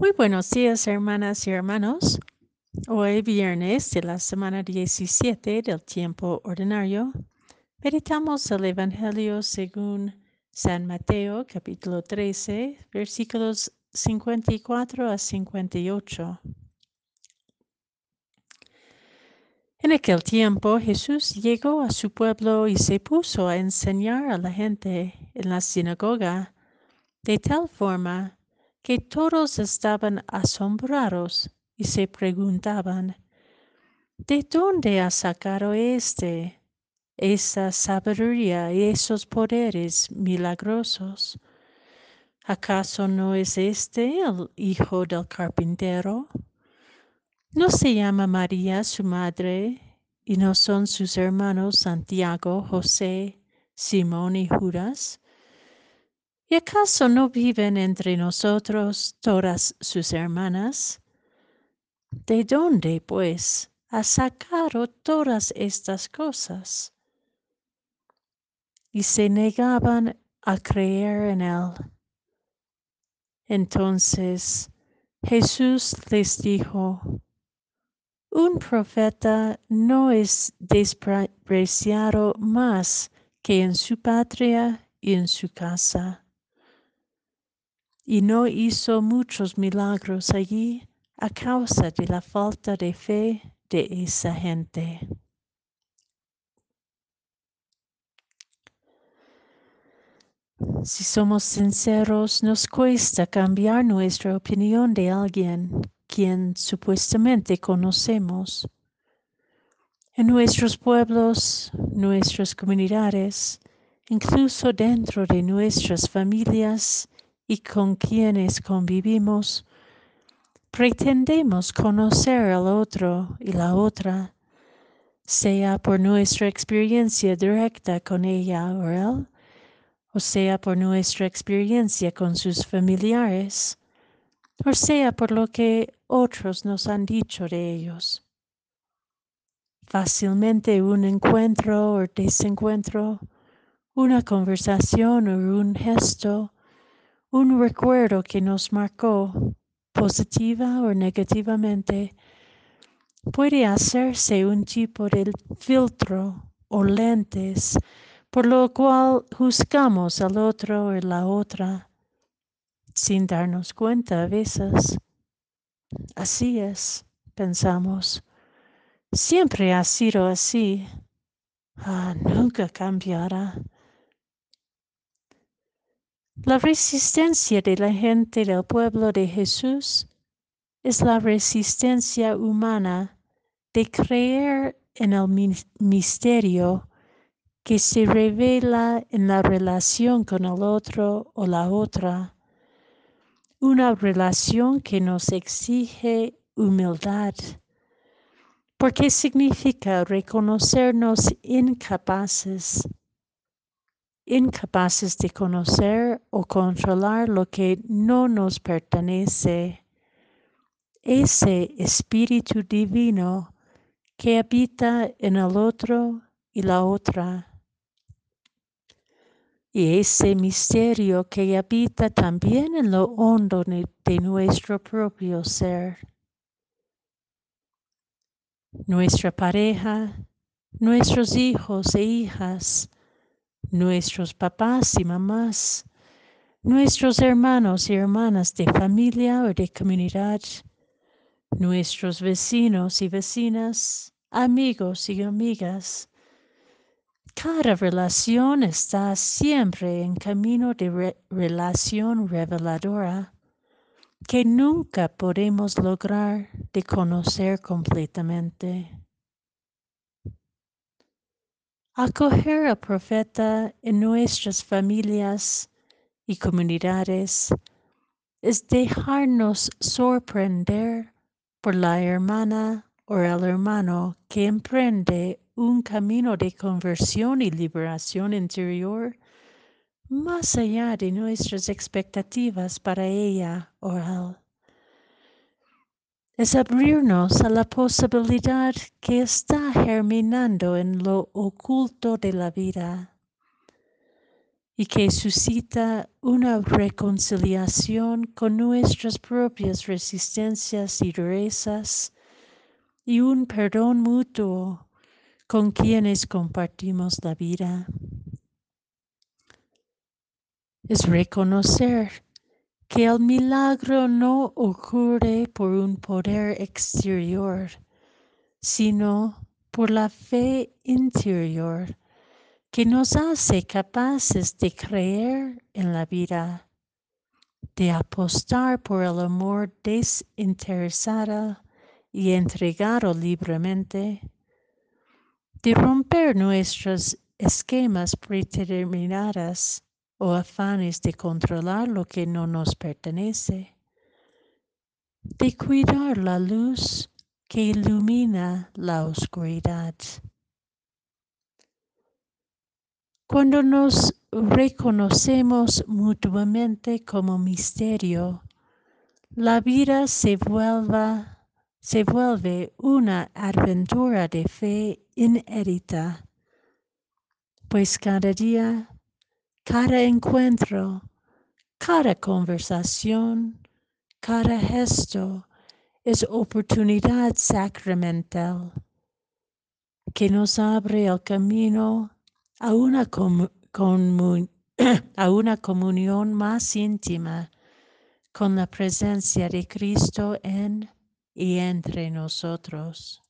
Muy buenos días, hermanas y hermanos. Hoy viernes de la semana 17 del tiempo ordinario, meditamos el Evangelio según San Mateo, capítulo 13, versículos 54 a 58. En aquel tiempo Jesús llegó a su pueblo y se puso a enseñar a la gente en la sinagoga de tal forma que todos estaban asombrados y se preguntaban, ¿de dónde ha sacado éste esa sabiduría y esos poderes milagrosos? ¿Acaso no es este el hijo del carpintero? ¿No se llama María su madre y no son sus hermanos Santiago, José, Simón y Judas? ¿Y acaso no viven entre nosotros todas sus hermanas? ¿De dónde, pues, ha sacado todas estas cosas? Y se negaban a creer en él. Entonces Jesús les dijo, un profeta no es despreciado más que en su patria y en su casa y no hizo muchos milagros allí a causa de la falta de fe de esa gente. Si somos sinceros, nos cuesta cambiar nuestra opinión de alguien quien supuestamente conocemos. En nuestros pueblos, nuestras comunidades, incluso dentro de nuestras familias y con quienes convivimos, pretendemos conocer al otro y la otra, sea por nuestra experiencia directa con ella o él, o sea por nuestra experiencia con sus familiares, o sea por lo que otros nos han dicho de ellos. Fácilmente un encuentro o desencuentro, una conversación o un gesto, un recuerdo que nos marcó positiva o negativamente puede hacerse un tipo de filtro o lentes por lo cual juzgamos al otro o la otra sin darnos cuenta a veces. Así es, pensamos. Siempre ha sido así. Ah, nunca cambiará. La resistencia de la gente del pueblo de Jesús es la resistencia humana de creer en el misterio que se revela en la relación con el otro o la otra, una relación que nos exige humildad, porque significa reconocernos incapaces incapaces de conocer o controlar lo que no nos pertenece. Ese Espíritu Divino que habita en el otro y la otra. Y ese misterio que habita también en lo hondo de nuestro propio ser. Nuestra pareja, nuestros hijos e hijas, nuestros papás y mamás, nuestros hermanos y hermanas de familia o de comunidad, nuestros vecinos y vecinas, amigos y amigas. Cada relación está siempre en camino de relación reveladora que nunca podemos lograr de conocer completamente. Acoger al profeta en nuestras familias y comunidades es dejarnos sorprender por la hermana o el hermano que emprende un camino de conversión y liberación interior más allá de nuestras expectativas para ella o él es abrirnos a la posibilidad que está germinando en lo oculto de la vida. y que suscita una reconciliación con nuestras propias resistencias y durezas y un perdón mutuo con quienes compartimos la vida. Es reconocer que el milagro no ocurre por un poder exterior, sino por la fe interior que nos hace capaces de creer en la vida, de apostar por el amor desinteresado y entregado libremente, de romper nuestros esquemas predeterminados o afanes de controlar lo que no nos pertenece, de cuidar la luz que ilumina la oscuridad. Cuando nos reconocemos mutuamente como misterio, la vida se, se vuelve una aventura de fe inédita, pues cada día cada encuentro, cada conversación, cada gesto es oportunidad sacramental que nos abre el camino a una, comunión más íntima con la presencia de Cristo en y entre nosotros.